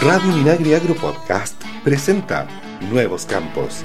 Radio Minagri Agro Podcast presenta Nuevos Campos.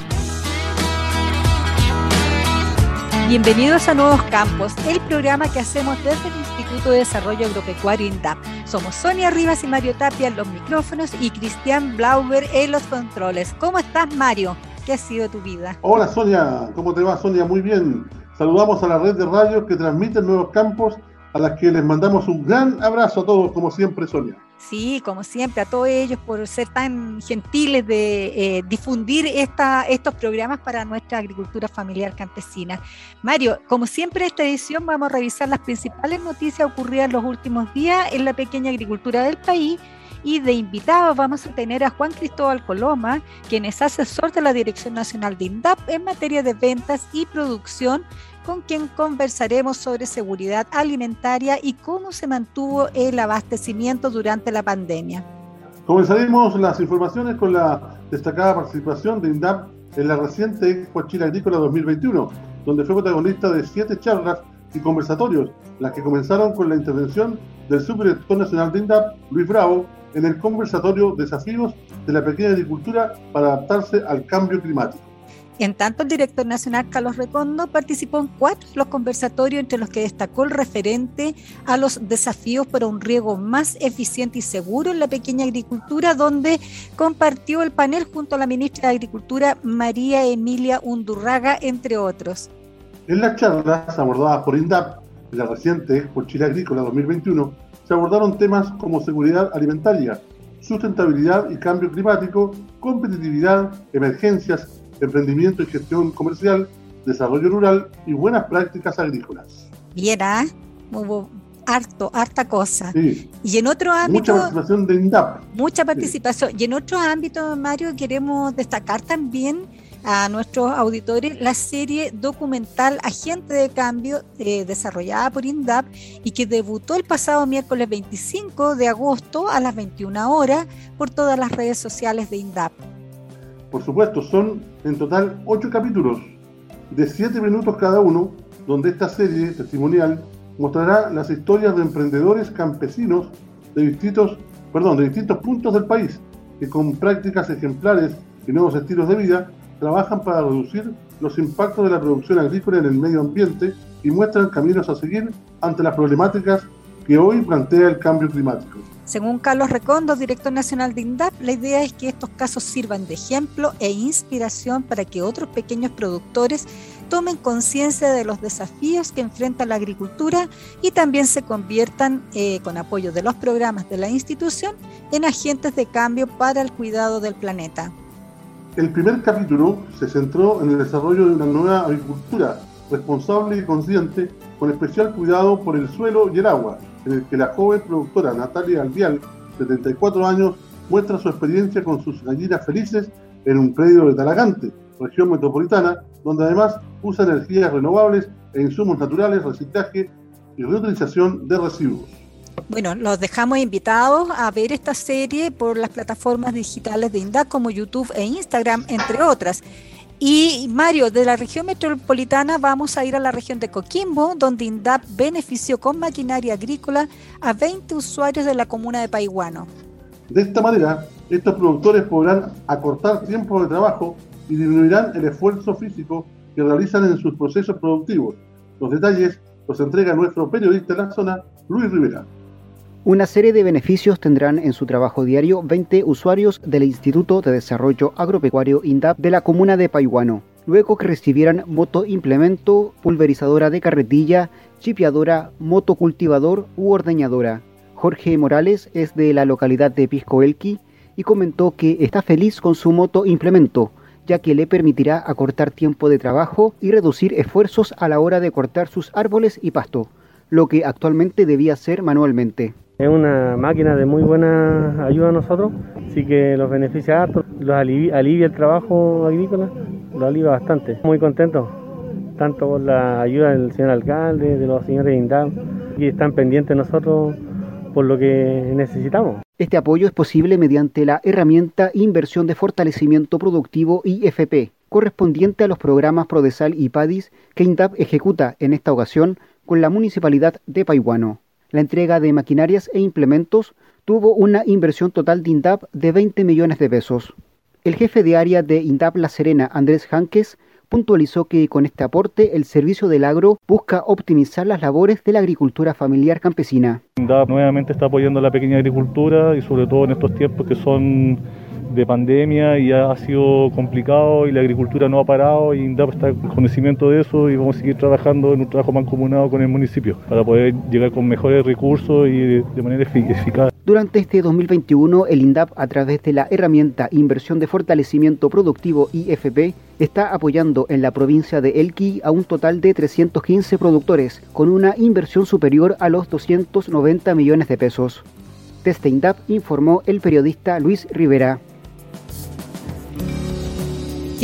Bienvenidos a Nuevos Campos, el programa que hacemos desde el Instituto de Desarrollo Agropecuario INDAP. Somos Sonia Rivas y Mario Tapia en los micrófonos y Cristian Blauber en los controles. ¿Cómo estás, Mario? ¿Qué ha sido tu vida? Hola, Sonia. ¿Cómo te va, Sonia? Muy bien. Saludamos a la red de radios que transmiten Nuevos Campos, a las que les mandamos un gran abrazo a todos, como siempre, Sonia. Sí, como siempre, a todos ellos por ser tan gentiles de eh, difundir esta, estos programas para nuestra agricultura familiar campesina. Mario, como siempre, esta edición vamos a revisar las principales noticias ocurridas en los últimos días en la pequeña agricultura del país. Y de invitados vamos a tener a Juan Cristóbal Coloma, quien es asesor de la Dirección Nacional de INDAP en materia de ventas y producción con quien conversaremos sobre seguridad alimentaria y cómo se mantuvo el abastecimiento durante la pandemia. Comenzaremos las informaciones con la destacada participación de INDAP en la reciente Expo Chile Agrícola 2021, donde fue protagonista de siete charlas y conversatorios, las que comenzaron con la intervención del subdirector nacional de INDAP, Luis Bravo, en el conversatorio Desafíos de la pequeña agricultura para adaptarse al cambio climático. En tanto, el director nacional Carlos Recondo participó en cuatro de los conversatorios, entre los que destacó el referente a los desafíos para un riego más eficiente y seguro en la pequeña agricultura, donde compartió el panel junto a la ministra de Agricultura María Emilia Undurraga, entre otros. En las charlas abordadas por INDAP, en la reciente Expo Chile Agrícola 2021, se abordaron temas como seguridad alimentaria, sustentabilidad y cambio climático, competitividad, emergencias, emprendimiento y gestión comercial, desarrollo rural y buenas prácticas agrícolas. Viera, hubo harto, harta cosa. Y en otro ámbito... Mucha participación de INDAP. Mucha participación. Y en otro ámbito, Mario, queremos destacar también a nuestros auditores la serie documental Agente de Cambio eh, desarrollada por INDAP y que debutó el pasado miércoles 25 de agosto a las 21 horas por todas las redes sociales de INDAP. Por supuesto, son en total ocho capítulos de siete minutos cada uno, donde esta serie testimonial mostrará las historias de emprendedores campesinos de distintos, perdón, de distintos puntos del país que con prácticas ejemplares y nuevos estilos de vida trabajan para reducir los impactos de la producción agrícola en el medio ambiente y muestran caminos a seguir ante las problemáticas que hoy plantea el cambio climático. Según Carlos Recondo, director nacional de INDAP, la idea es que estos casos sirvan de ejemplo e inspiración para que otros pequeños productores tomen conciencia de los desafíos que enfrenta la agricultura y también se conviertan, eh, con apoyo de los programas de la institución, en agentes de cambio para el cuidado del planeta. El primer capítulo se centró en el desarrollo de una nueva agricultura responsable y consciente, con especial cuidado por el suelo y el agua, en el que la joven productora Natalia Albial, de 74 años, muestra su experiencia con sus gallinas felices en un predio de Talagante, región metropolitana, donde además usa energías renovables e insumos naturales, reciclaje y reutilización de residuos. Bueno, los dejamos invitados a ver esta serie por las plataformas digitales de INDAC como YouTube e Instagram, entre otras. Y Mario, de la región metropolitana vamos a ir a la región de Coquimbo, donde INDAP benefició con maquinaria agrícola a 20 usuarios de la comuna de Paiguano. De esta manera, estos productores podrán acortar tiempo de trabajo y disminuirán el esfuerzo físico que realizan en sus procesos productivos. Los detalles los entrega nuestro periodista en la zona, Luis Rivera. Una serie de beneficios tendrán en su trabajo diario 20 usuarios del Instituto de Desarrollo Agropecuario INDAP de la comuna de Paihuano, luego que recibieran moto implemento, pulverizadora de carretilla, chipeadora, motocultivador u ordeñadora. Jorge Morales es de la localidad de Piscoelqui y comentó que está feliz con su moto implemento, ya que le permitirá acortar tiempo de trabajo y reducir esfuerzos a la hora de cortar sus árboles y pasto, lo que actualmente debía hacer manualmente. Es una máquina de muy buena ayuda a nosotros, así que los beneficia harto, los alivia, el trabajo agrícola, lo alivia bastante. Muy contento, tanto por la ayuda del señor alcalde, de los señores INDAM, y están pendientes nosotros por lo que necesitamos. Este apoyo es posible mediante la herramienta Inversión de Fortalecimiento Productivo IFP, correspondiente a los programas Prodesal y PADIS que INDAP ejecuta en esta ocasión con la Municipalidad de Paihuano. La entrega de maquinarias e implementos tuvo una inversión total de INDAP de 20 millones de pesos. El jefe de área de INDAP La Serena, Andrés Janques, puntualizó que con este aporte el servicio del agro busca optimizar las labores de la agricultura familiar campesina. INDAP nuevamente está apoyando la pequeña agricultura y sobre todo en estos tiempos que son de pandemia y ha sido complicado y la agricultura no ha parado y INDAP está con conocimiento de eso y vamos a seguir trabajando en un trabajo mancomunado con el municipio para poder llegar con mejores recursos y de, manera eficaz. Durante este 2021, el INDAP, a través de la herramienta Inversión de Fortalecimiento Productivo IFP, está apoyando en la provincia de Elqui a un total de 315 productores, con una inversión superior a los 290 millones de pesos. Desde INDAP informó el periodista Luis Rivera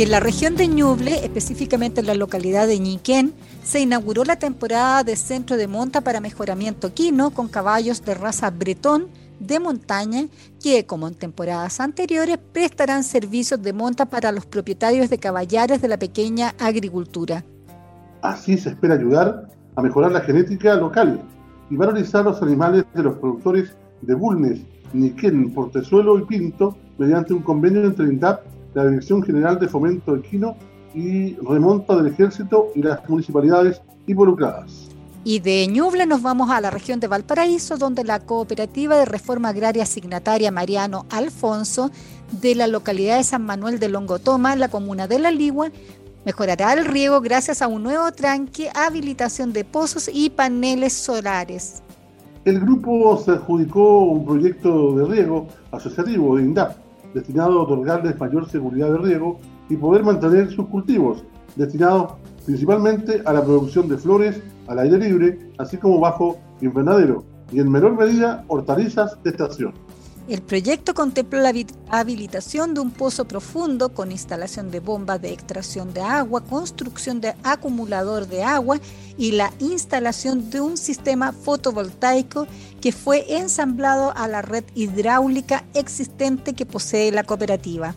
en la región de Ñuble, específicamente en la localidad de Ñiquén, se inauguró la temporada de centro de monta para mejoramiento quino con caballos de raza bretón de montaña que, como en temporadas anteriores, prestarán servicios de monta para los propietarios de caballares de la pequeña agricultura. Así se espera ayudar a mejorar la genética local y valorizar los animales de los productores de Bulnes, Niquén, Portezuelo y Pinto mediante un convenio entre INDAP la Dirección General de Fomento Equino y Remonta del Ejército y las municipalidades involucradas. Y de Ñuble nos vamos a la región de Valparaíso, donde la Cooperativa de Reforma Agraria Signataria Mariano Alfonso de la localidad de San Manuel de Longotoma, en la comuna de La Ligua, mejorará el riego gracias a un nuevo tranque, habilitación de pozos y paneles solares. El grupo se adjudicó un proyecto de riego asociativo de INDAP destinado a otorgarles mayor seguridad de riego y poder mantener sus cultivos, destinados principalmente a la producción de flores al aire libre, así como bajo invernadero, y en menor medida hortalizas de estación. El proyecto contempla la habilitación de un pozo profundo con instalación de bombas de extracción de agua, construcción de acumulador de agua y la instalación de un sistema fotovoltaico que fue ensamblado a la red hidráulica existente que posee la cooperativa.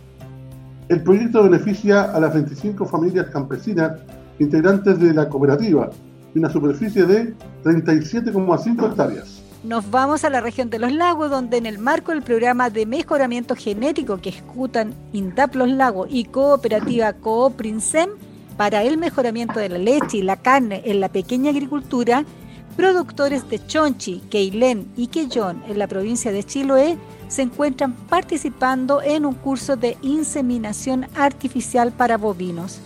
El proyecto beneficia a las 25 familias campesinas integrantes de la cooperativa y una superficie de 37,5 hectáreas. Nos vamos a la región de los lagos, donde en el marco del programa de mejoramiento genético que ejecutan INTAP Los Lagos y Cooperativa Cooprinsem para el mejoramiento de la leche y la carne en la pequeña agricultura, productores de Chonchi, Queilén y Quellón en la provincia de Chiloé se encuentran participando en un curso de inseminación artificial para bovinos.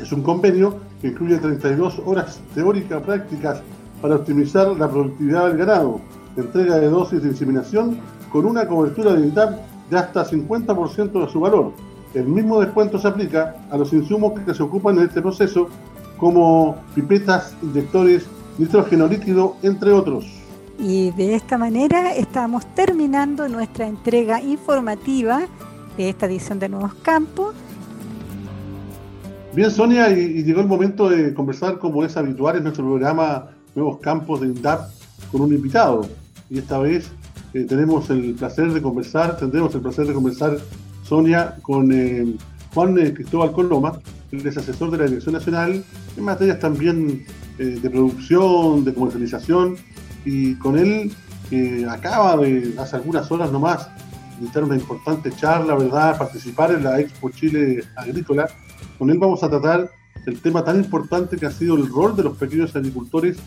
Es un convenio que incluye 32 horas teóricas prácticas para optimizar la productividad del ganado, entrega de dosis de inseminación con una cobertura de de hasta 50% de su valor. El mismo descuento se aplica a los insumos que se ocupan en este proceso, como pipetas, inyectores, nitrógeno líquido, entre otros. Y de esta manera estamos terminando nuestra entrega informativa de esta edición de Nuevos Campos. Bien, Sonia, y, llegó el momento de conversar como es habitual en nuestro programa nuevos campos de INDAP con un invitado. Y esta vez eh, tenemos el placer de conversar, tendremos el placer de conversar, Sonia, con eh, Juan eh, Cristóbal Coloma, él es asesor de la Dirección Nacional en materias también de producción, de comercialización, y con él acaba de, hace algunas horas nomás, invitar una importante charla, ¿verdad?, participar en la Expo Chile Agrícola. Con él vamos a tratar el tema tan importante que ha sido el rol de los pequeños agricultores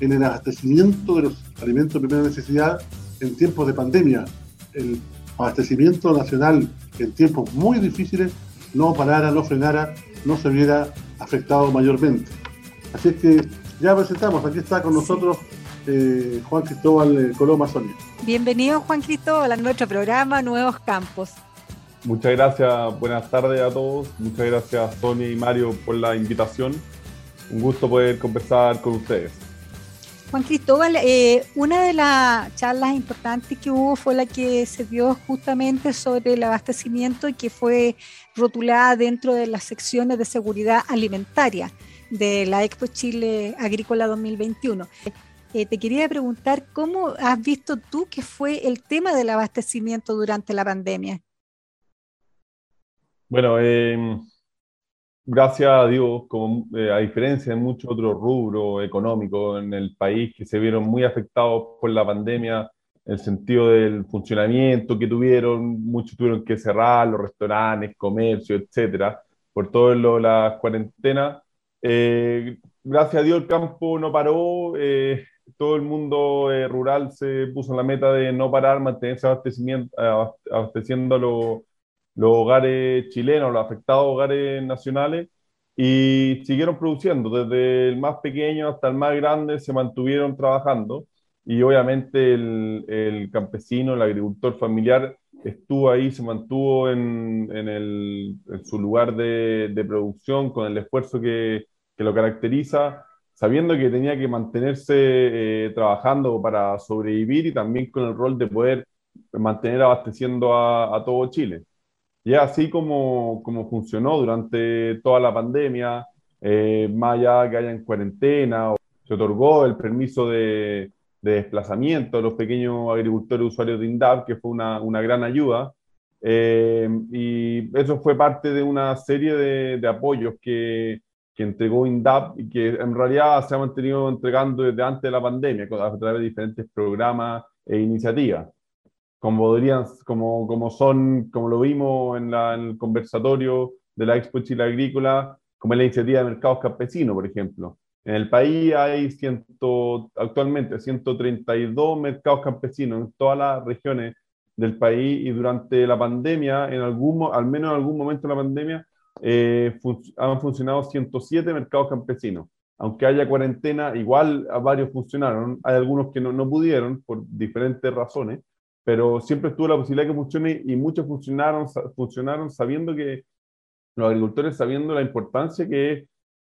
en el abastecimiento de los alimentos de primera necesidad en tiempos de pandemia. El abastecimiento nacional en tiempos muy difíciles no parara, no frenara, no se viera afectado mayormente. Así es que ya presentamos, aquí está con nosotros eh, Juan Cristóbal eh, Coloma Sonia. Bienvenido Juan Cristóbal a nuestro programa Nuevos Campos. Muchas gracias, buenas tardes a todos. Muchas gracias Sonia y Mario por la invitación. Un gusto poder conversar con ustedes. Juan Cristóbal, eh, una de las charlas importantes que hubo fue la que se dio justamente sobre el abastecimiento y que fue rotulada dentro de las secciones de seguridad alimentaria de la Expo Chile Agrícola 2021. Eh, te quería preguntar cómo has visto tú que fue el tema del abastecimiento durante la pandemia. Bueno, em, gracias a Dios, como, eh, a diferencia de muchos otros rubros económicos en el país que se vieron muy afectados por la pandemia, el sentido del funcionamiento que tuvieron, muchos tuvieron que cerrar, los restaurantes, comercio, etcétera, por todo lo, la cuarentena. Eh, gracias a Dios el campo no paró, eh, todo el mundo eh, rural se puso en la meta de no parar, mantenerse abasteciendo a los, los hogares chilenos, los afectados hogares nacionales, y siguieron produciendo, desde el más pequeño hasta el más grande, se mantuvieron trabajando y obviamente el, el, campesino, el agricultor familiar estuvo ahí, se mantuvo en, en, el, en su lugar de, de, producción con el esfuerzo que, que, lo caracteriza, sabiendo que tenía que mantenerse eh, trabajando para sobrevivir y también con el rol de poder mantener abasteciendo a, a todo Chile. Y es así como, como funcionó durante toda la pandemia, eh, más allá que haya en cuarentena, se otorgó el permiso de de desplazamiento a los pequeños agricultores usuarios de INDAP, que fue una, una gran ayuda. Eh, y eso fue parte de una serie de, de apoyos que, que, entregó INDAP y que en realidad se ha mantenido entregando desde antes de la pandemia a través de diferentes programas e iniciativas. Como, podrían, como, como son, como lo vimos en, la, en el conversatorio de la Expo Chile Agrícola, como es la iniciativa de mercados campesinos, por ejemplo, en el país hay ciento, actualmente 132 mercados campesinos en todas las regiones del país y durante la pandemia, en algún, al menos en algún momento de la pandemia, eh, fun han funcionado 107 mercados campesinos. Aunque haya cuarentena, igual a varios funcionaron. Hay algunos que no, no pudieron por diferentes razones, pero siempre estuvo la posibilidad de que funcione y muchos funcionaron, funcionaron sabiendo que los agricultores sabiendo la importancia que es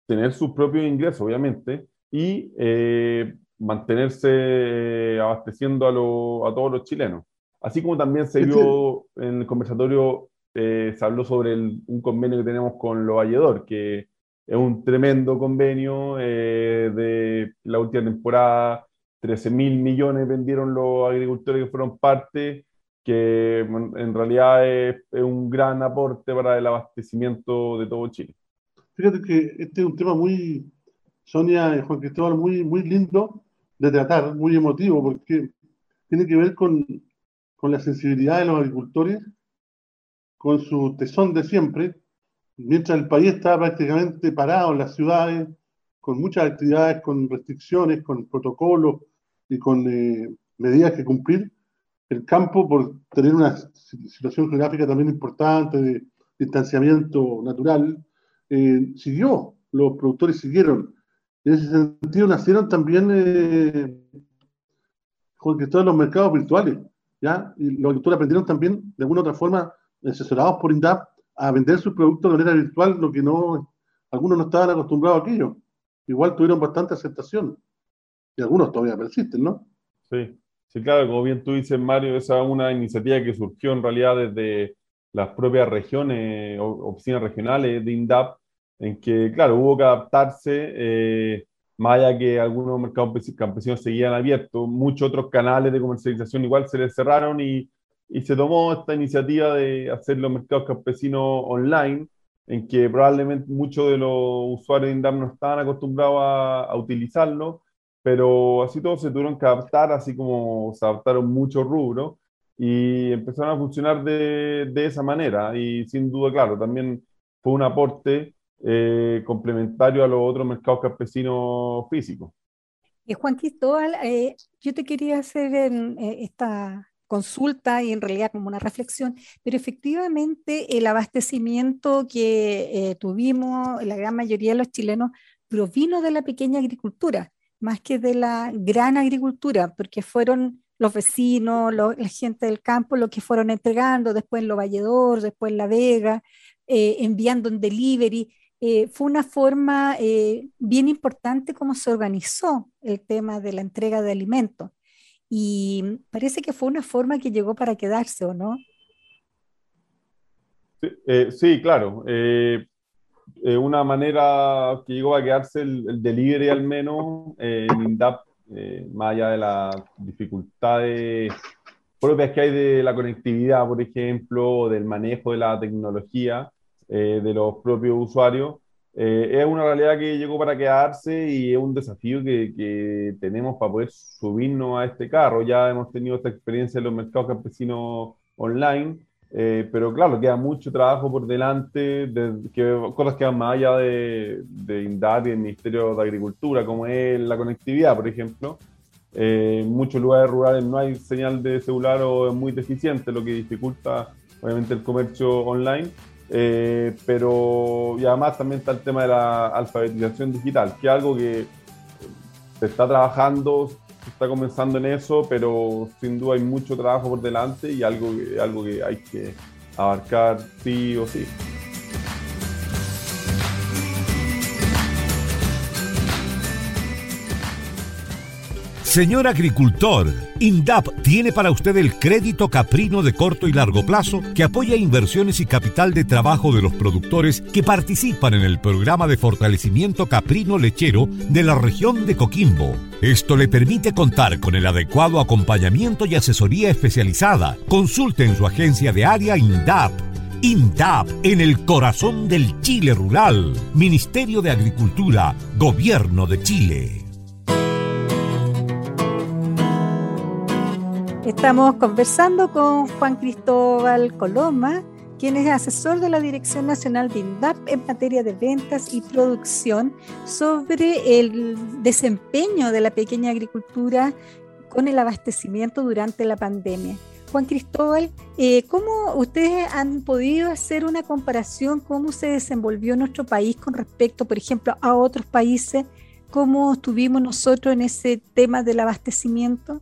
tener sus propios ingresos, obviamente, y eh, mantenerse abasteciendo a, lo, a, todos los chilenos. Así como también se vio en el conversatorio, eh, se habló sobre el, un convenio que tenemos con los Valledor, que es un tremendo convenio eh, de la última temporada, 13 mil millones vendieron los agricultores que fueron parte, que en realidad es, es un gran aporte para el abastecimiento de todo Chile. Fíjate que este es un tema muy, Sonia y Juan Cristóbal, muy, muy lindo de tratar, muy emotivo, porque tiene que ver con, con la sensibilidad de los agricultores, con su tesón de siempre, mientras el país está prácticamente parado en las ciudades, con muchas actividades, con restricciones, con protocolos y con eh, medidas que cumplir, el campo, por tener una situación geográfica también importante de distanciamiento natural, eh, siguió, los productores siguieron. En ese sentido nacieron también eh, todos los mercados virtuales, ¿ya? Y los agricultores aprendieron también, de alguna u otra forma, asesorados por INDAP, a vender sus productos de manera virtual, lo que no, algunos no estaban acostumbrados a aquello. Igual tuvieron bastante aceptación. Y algunos todavía persisten, ¿no? Sí, sí, claro, como bien tú dices, Mario, esa es una iniciativa que surgió en realidad desde las propias regiones, oficinas regionales de INDAP, en que, claro, hubo que adaptarse, eh, más allá que algunos mercados campesinos seguían abiertos, muchos otros canales de comercialización igual se les cerraron y, y se tomó esta iniciativa de hacer los mercados campesinos online, en que probablemente muchos de los usuarios de INDAM no estaban acostumbrados a, a utilizarlo, pero así todos se tuvieron que adaptar, así como se adaptaron muchos rubros y empezaron a funcionar de, de esa manera. Y sin duda, claro, también fue un aporte eh, complementario a los otros mercados campesinos físicos. Eh, Juan Cristóbal, eh, yo te quería hacer en, eh, esta consulta y en realidad como una reflexión, pero efectivamente el abastecimiento que eh, tuvimos, la gran mayoría de los chilenos, provino de la pequeña agricultura, más que de la gran agricultura, porque fueron los vecinos, la gente del campo, los que fueron entregando, después en Lo Valledor, después en La Vega, eh, enviando en delivery. Eh, fue una forma eh, bien importante cómo se organizó el tema de la entrega de alimentos. Y parece que fue una forma que llegó para quedarse, ¿o no? Sí, sí claro. Eh, eh, una manera que llegó a quedarse el, el delivery al menos en INDAP, más allá de las dificultades propias que hay de la conectividad, por ejemplo, del manejo de la tecnología, eh, de los propios usuarios, eh, es una realidad que llegó para quedarse y es un desafío que, que, tenemos para poder subirnos a este carro. Ya hemos tenido esta experiencia en los mercados campesinos online, eh, pero claro, queda mucho trabajo por delante, de, que, cosas que van más allá de, de INDAP y el Ministerio de Agricultura, como es la conectividad, por ejemplo. Eh, en muchos lugares rurales no hay señal de celular o es muy deficiente, lo que dificulta obviamente el comercio online. Eh, pero y además también está el tema de la alfabetización digital, que es algo que se está trabajando, comenzando en eso, pero sin duda hay mucho trabajo por delante y algo algo que hay que abarcar sí o sí. Señor agricultor, INDAP tiene para usted el crédito caprino de corto y largo plazo que apoya inversiones y capital de trabajo de los productores que participan en el programa de fortalecimiento caprino lechero de la región de Coquimbo. Esto le permite contar con el adecuado acompañamiento y asesoría especializada. Consulte en su agencia de área INDAP. INDAP en el corazón del Chile rural. Ministerio de Agricultura, Gobierno de Chile. Estamos conversando con Juan Cristóbal Coloma, quien es asesor de la Dirección Nacional de INDAP en materia de ventas y producción, sobre el desempeño de la pequeña agricultura con el abastecimiento durante la pandemia. Juan Cristóbal, eh, ¿cómo ustedes han podido hacer una comparación cómo se desenvolvió nuestro país con respecto, por ejemplo, a otros países? ¿Cómo estuvimos nosotros en ese tema del abastecimiento?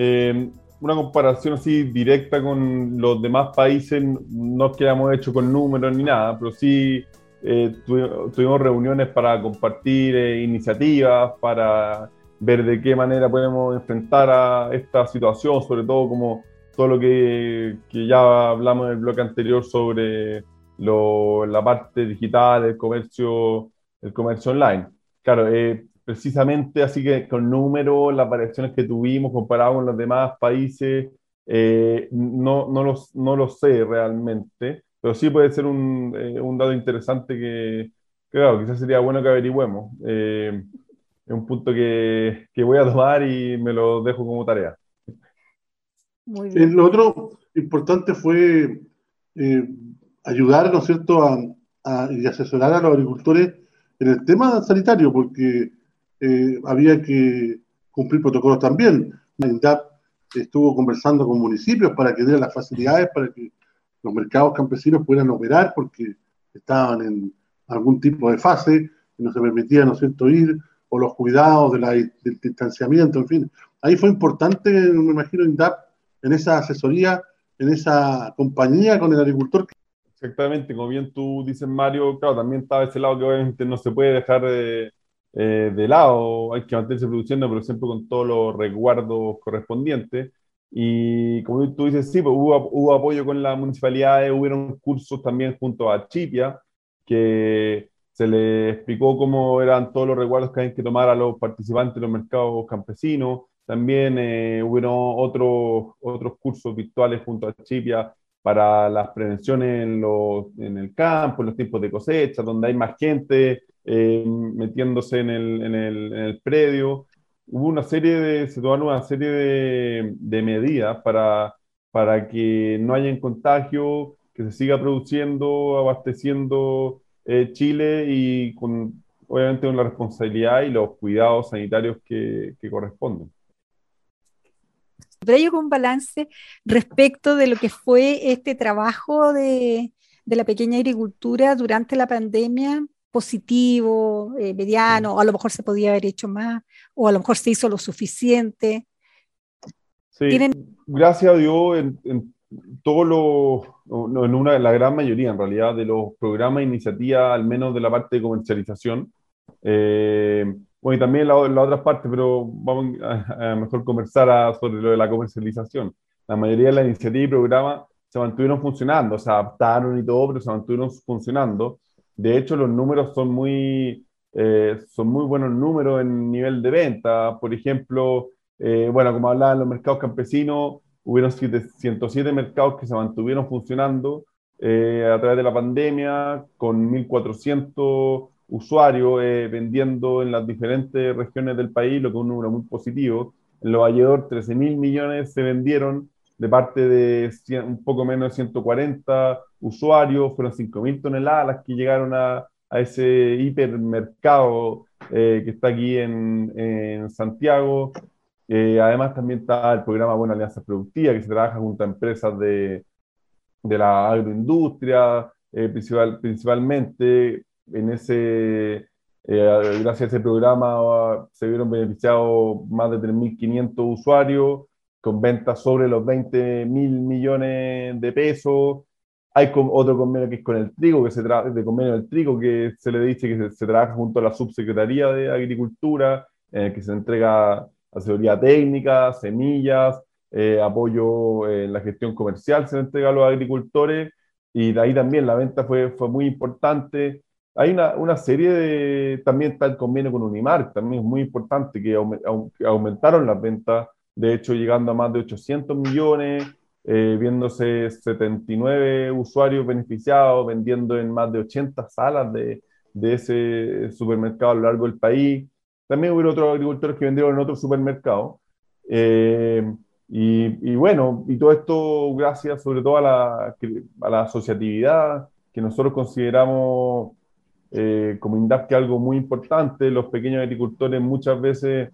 Eh, una comparación así directa con los demás países, no es que hayamos hecho con números ni nada, pero sí eh, tuvimos, reuniones para compartir eh, iniciativas, para ver de qué manera podemos enfrentar a esta situación, sobre todo como todo lo que, que ya hablamos en el bloque anterior sobre lo, la parte digital, el comercio, el comercio online. Claro, eh, precisamente así que con números, las variaciones que tuvimos comparado con los demás países, eh, no, no, los, no lo sé realmente, pero sí puede ser un, eh, un dato interesante que, claro, quizás sería bueno que averigüemos. Eh, es un punto que, que, voy a tomar y me lo dejo como tarea. Muy bien. Lo otro importante fue ayudar, ¿no es cierto?, a, a, y asesorar a los agricultores en el tema sanitario, porque eh, había que cumplir protocolos también. INDAP estuvo conversando con municipios para que dieran las facilidades para que los mercados campesinos pudieran operar porque estaban en algún tipo de fase y no se permitía, ¿no es ir, o los cuidados del distanciamiento, en fin. Ahí fue importante, me imagino, INDAP en esa asesoría, en esa compañía con el agricultor. Exactamente, como bien tú dices, Mario, claro, también estaba ese lado que obviamente no se puede dejar de, eh, de lado, hay que mantenerse produciendo, pero siempre con todos los resguardos correspondientes. Y como tú dices, sí, pues hubo, hubo apoyo con las municipalidades, hubieron cursos también junto a Chipia, que se les explicó cómo eran todos los resguardos que hay que tomar a los participantes de los mercados campesinos. También eh, hubieron otros, otros cursos virtuales junto a Chipia para las prevenciones en, los, en el campo, en los tiempos de cosecha, donde hay más gente, eh, metiéndose en el, en, el, en el, predio. Hubo una serie de, se tomaron una serie de, de medidas para, para que no haya contagio, que se siga produciendo, abasteciendo eh, Chile y con, obviamente con la responsabilidad y los cuidados sanitarios que, que corresponden. Pero hay un balance respecto de lo que fue este trabajo de, de la pequeña agricultura durante la pandemia positivo, eh, mediano, o a lo mejor se podía haber hecho más, o a lo mejor se hizo lo suficiente. Sí, gracias a Dios, en, en todos los, no, en una, la gran mayoría en realidad de los programas e iniciativas, al menos de la parte de comercialización, eh, bueno, y también la, la otra parte, pero vamos a, a mejor conversar sobre lo de la comercialización. La mayoría de las iniciativas y programas se mantuvieron funcionando, se adaptaron y todo, pero se mantuvieron funcionando. De hecho, los números son muy, eh, son muy buenos números en nivel de venta. Por ejemplo, eh, bueno, como hablaba en los mercados campesinos, hubieron 107 mercados que se mantuvieron funcionando eh, a través de la pandemia, con 1.400 usuarios vendiendo en las diferentes regiones del país, lo que es un número muy positivo. En Nueva York, 13 mil millones se vendieron de parte de un poco menos de 140 usuarios, fueron 5 mil toneladas las que llegaron a, a ese hipermercado eh, que está aquí en, en Santiago. Eh, además, también está el programa Buena Alianza Productiva, que se trabaja junto a empresas de, de la agroindustria, eh, principal, principalmente en ese, gracias a ese programa se vieron beneficiados más de 3.500 usuarios con ventas sobre los 20 mil millones de pesos. Hay otro convenio que es con el trigo, que se de convenio del trigo, que se le dice que se, trabaja junto a la Subsecretaría de Agricultura, el que se entrega asesoría técnica, semillas, eh, apoyo en la gestión comercial, se le entrega a los agricultores, y de ahí también la venta fue, fue muy importante. Hay una, una serie de, también está el convenio con Unimar, también es muy importante, que aumentaron las ventas de hecho llegando a más de 800 millones, eh, viéndose 79 usuarios beneficiados, vendiendo en más de 80 salas de, de ese supermercado a lo largo del país. También hubo otros agricultores que vendieron en otros supermercados. Eh, y, y, bueno, y todo esto gracias sobre todo a la, a la asociatividad, que nosotros consideramos eh, como INDAP que algo muy importante. Los pequeños agricultores muchas veces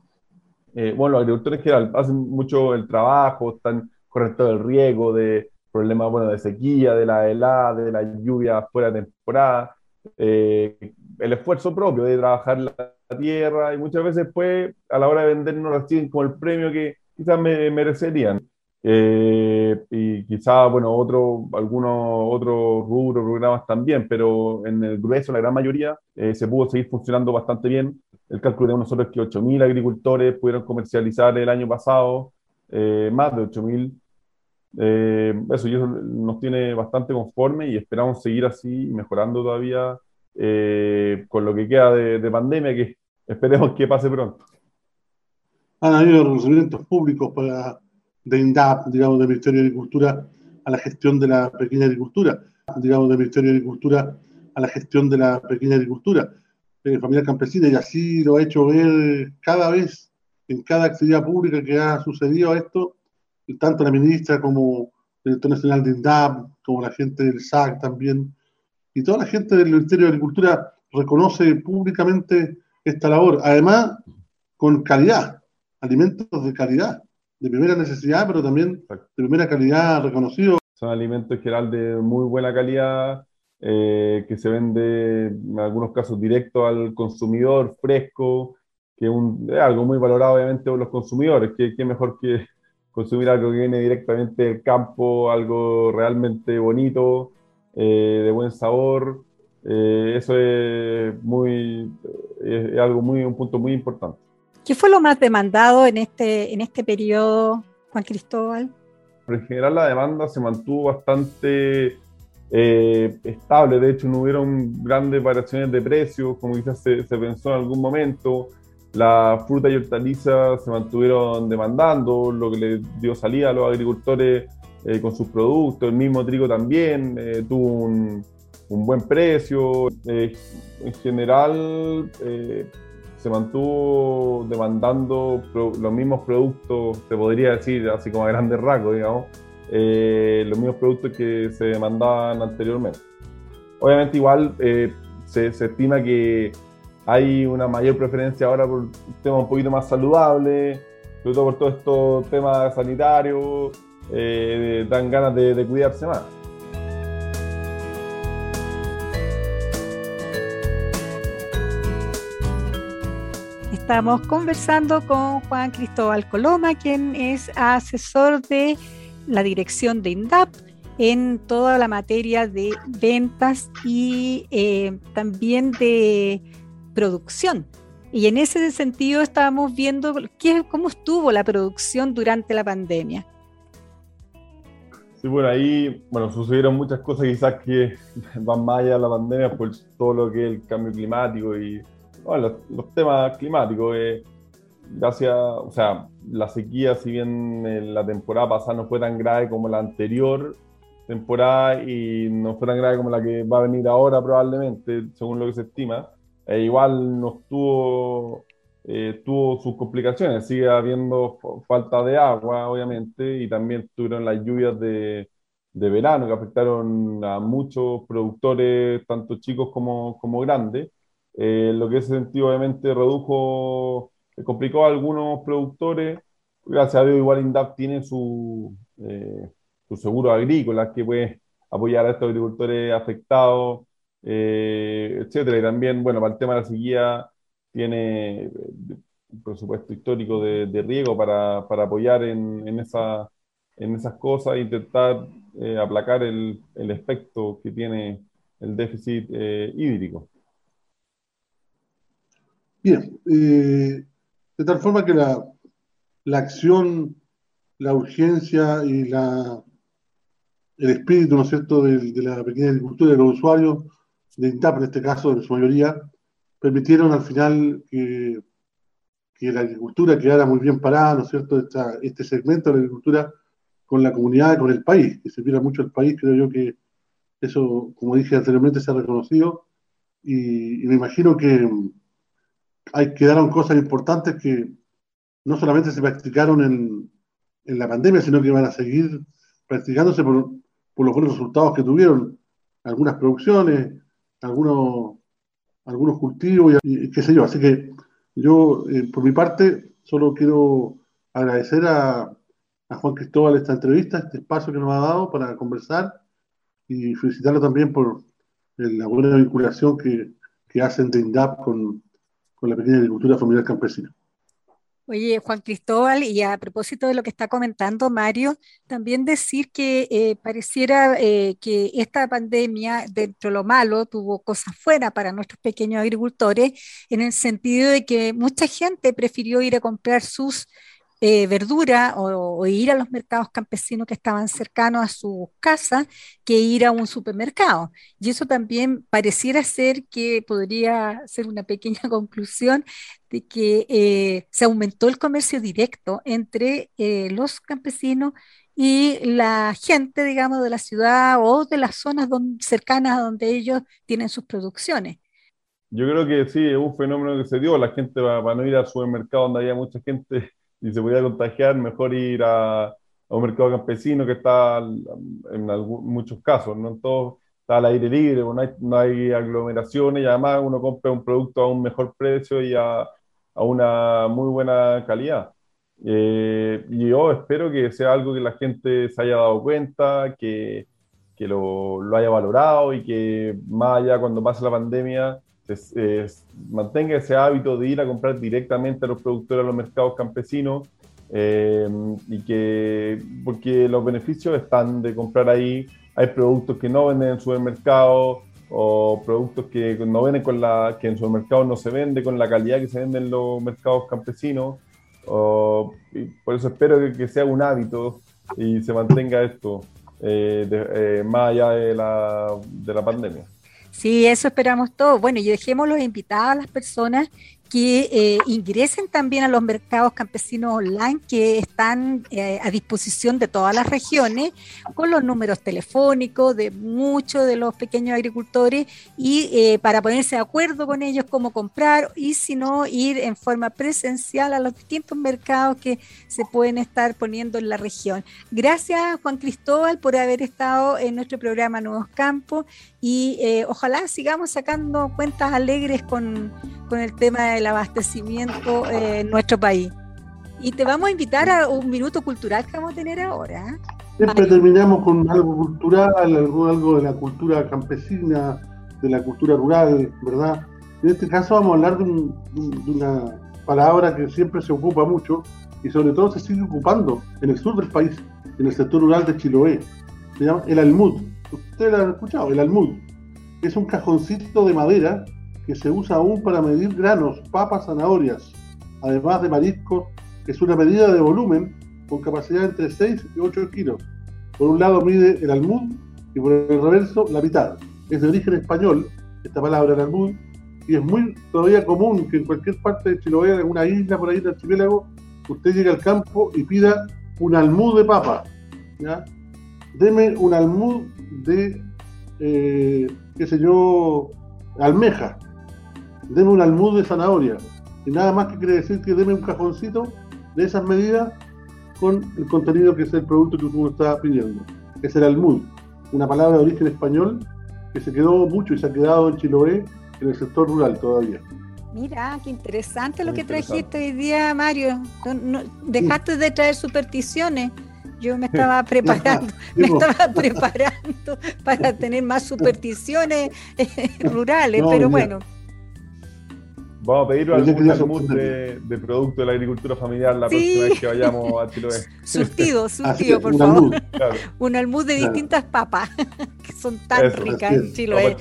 eh, bueno, los agricultores en general hacen mucho el trabajo, están correctos del riego, de problemas bueno, de sequía, de la helada, de la lluvia fuera de temporada, eh, el esfuerzo propio de trabajar la tierra y muchas veces pues a la hora de vender no reciben como el premio que quizás me merecerían. Eh, y quizás, bueno, otro, algunos otros rubros, programas también, pero en el grueso, la gran mayoría, se pudo seguir funcionando bastante bien el cálculo de nosotros es que 8.000 agricultores pudieron comercializar el año pasado, eh, más de 8.000. Eh, eso, eso nos tiene bastante conforme y esperamos seguir así, mejorando todavía eh, con lo que queda de, pandemia, que esperemos que pase pronto. Han habido reconocimientos públicos para, de INDAP, digamos, del Ministerio de Agricultura a la gestión de la pequeña agricultura, digamos, del Ministerio de Agricultura a la gestión de la pequeña agricultura familia campesina y así lo ha hecho ver cada vez en cada actividad pública que ha sucedido esto, tanto la ministra como el director nacional de INDAP, como la gente del SAC también, y toda la gente del Ministerio de Agricultura reconoce públicamente esta labor, además con calidad, alimentos de calidad, de primera necesidad, pero también de primera calidad reconocido. Son alimentos en general de muy buena calidad, eh, que se vende en algunos casos directo al consumidor, fresco, que es algo muy valorado obviamente por los consumidores, que, que mejor que consumir algo que viene directamente del campo, algo realmente bonito, eh, de buen sabor. Eh, eso es muy es, algo muy un punto muy importante. ¿Qué fue lo más demandado en este en este periodo, Juan Cristóbal? en general la demanda se mantuvo bastante eh, estable. De hecho, no hubieron grandes variaciones de precios, como quizás se, pensó en algún momento. La fruta y hortalizas se mantuvieron demandando, lo que le dio salida a los agricultores eh, con sus productos. El mismo trigo también eh, tuvo un, buen precio. en general, se mantuvo demandando los mismos productos, se podría decir, así como a grandes rasgos, digamos, eh, los mismos productos que se demandaban anteriormente. Obviamente igual eh, se, estima que hay una mayor preferencia ahora por temas un poquito más saludables, sobre todo por todos estos temas sanitarios, eh, dan ganas de, de cuidarse más. Estamos conversando con Juan Cristóbal Coloma, quien es asesor de la dirección de INDAP en toda la materia de ventas y eh, también de producción. Y en ese sentido estábamos viendo qué, cómo estuvo la producción durante la pandemia. Sí, bueno, ahí bueno, sucedieron muchas cosas quizás que van más allá de la pandemia por todo lo que es el cambio climático y los, temas climáticos. Eh, gracias, o sea, la sequía, si bien la temporada pasada no fue tan grave como la anterior, temporada y no fue tan grave como la que va a venir ahora probablemente, según lo que se estima. E igual nos tuvo, eh, tuvo sus complicaciones, sigue habiendo falta de agua, obviamente, y también tuvieron las lluvias de, de verano que afectaron a muchos productores, tanto chicos como, como grandes. Eh, lo que ese sentido obviamente redujo, complicó a algunos productores. Gracias a Dios, igual INDAP tiene su, eh, su seguro agrícola que puede apoyar a estos agricultores afectados, eh, etcétera. Y también, bueno, para el tema de la sequía, tiene un presupuesto histórico de, de riego para, para apoyar en, en, esa, en esas cosas e intentar eh, aplacar el, el, efecto que tiene el déficit eh, hídrico. Bien, eh, de tal forma que la, la acción, la urgencia y la, el espíritu, ¿no es cierto?, de, de, la pequeña agricultura de los usuarios de INTAP, en este caso, en su mayoría, permitieron al final que, que la agricultura quedara muy bien parada, ¿no es cierto?, este segmento de la agricultura con la comunidad, con el país, que se sirviera mucho el país, creo yo que eso, como dije anteriormente, se ha reconocido y me imagino que hay, quedaron cosas importantes que no solamente se practicaron en, en la pandemia, sino que van a seguir practicándose por, por, los buenos resultados que tuvieron algunas producciones, algunos, algunos cultivos y, y qué sé yo. Así que yo, eh, por mi parte, solo quiero agradecer a, a, Juan Cristóbal esta entrevista, este espacio que nos ha dado para conversar y felicitarlo también por la buena vinculación que, que hacen de INDAP con, con la pequeña agricultura familiar campesina. Oye, Juan Cristóbal, y a propósito de lo que está comentando Mario, también decir que eh, pareciera eh, que esta pandemia, dentro de lo malo, tuvo cosas fuera para nuestros pequeños agricultores, en el sentido de que mucha gente prefirió ir a comprar sus eh, verdura o, ir a los mercados campesinos que estaban cercanos a su casa que ir a un supermercado. Y eso también pareciera ser que podría ser una pequeña conclusión de que eh, se aumentó el comercio directo entre eh, los campesinos y la gente, digamos, de la ciudad o de las zonas cercanas a donde ellos tienen sus producciones. Yo creo que sí, es un fenómeno que se dio. La gente va, a no ir al supermercado donde haya mucha gente y se podía contagiar, mejor ir a, a un mercado campesino que está en algún, muchos casos, no en todos está al aire libre, no hay, no hay aglomeraciones y además uno compra un producto a un mejor precio y a, a una muy buena calidad. Eh, y yo espero que sea algo que la gente se haya dado cuenta, que, que lo, lo, haya valorado y que más allá cuando pase la pandemia mantenga ese hábito de ir a comprar directamente a los productores a los mercados campesinos eh, y que porque los beneficios están de comprar ahí. Hay productos que no venden en supermercados o productos que no venden con la que en supermercados no se vende con la calidad que se vende en los mercados campesinos. Por eso espero que, sea un hábito y se mantenga esto eh, eh, más allá de la, de la pandemia Sí, eso esperamos todos. Bueno, y dejémoslos invitados a las personas que eh, ingresen también a los mercados campesinos online que están eh, a disposición de todas las regiones con los números telefónicos de muchos de los pequeños agricultores y eh, para ponerse de acuerdo con ellos cómo comprar y si no ir en forma presencial a los distintos mercados que se pueden estar poniendo en la región. Gracias Juan Cristóbal por haber estado en nuestro programa Nuevos Campos y ojalá sigamos sacando cuentas alegres con, con el tema del abastecimiento eh, en nuestro país. Y te vamos a invitar a un minuto cultural que vamos a tener ahora. Siempre terminamos con algo cultural, algo, algo de la cultura campesina, de la cultura rural, ¿verdad? En este caso vamos a hablar de, un, de una palabra que siempre se ocupa mucho y sobre todo se sigue ocupando en el sur del país, en el sector rural de Chiloé. Se llama el almud. Ustedes lo han escuchado, el almud. Es un cajoncito de madera que se usa aún para medir granos, papas, zanahorias, además de mariscos, es una medida de volumen con capacidad entre 6 y 8 kilos. Por un lado mide el almud y por el reverso la mitad. Es de origen español, esta palabra el almud, y es muy todavía común que en cualquier parte de Chiloé, en alguna isla por ahí del archipiélago, usted llegue al campo y pida un almud de papa. deme un almud de, eh, qué sé yo, almeja, deme un almud de zanahoria. Y nada más que quiere decir que deme un cajoncito de esas medidas con el contenido que es el producto que uno está pidiendo. Es el almud, una palabra de origen español que se quedó mucho y se ha quedado en Chiloé, en el sector rural todavía. Mira, qué interesante lo que trajiste hoy día, Mario. dejaste de traer supersticiones. Yo me estaba preparando, me estaba preparando para tener más supersticiones eh, rurales, pero bueno. Vamos a pedir algún de, de, producto de la agricultura familiar la próxima vez que vayamos a Chiloé. Surtido, surtido, por favor. Un almud de distintas papas, que son tan ricas en Chiloé.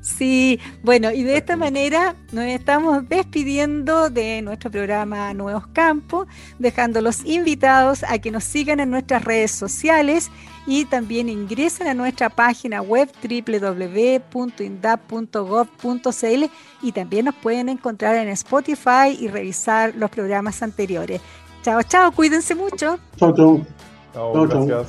Sí, bueno, y de esta manera nos estamos despidiendo de nuestro programa Nuevos Campos, dejando los invitados a que nos sigan en nuestras redes sociales y también ingresen a nuestra página web www.indap.gov.cl y también nos pueden encontrar en Spotify y revisar los programas anteriores. Chao, chao, cuídense mucho. Chao, chao. Chao, gracias.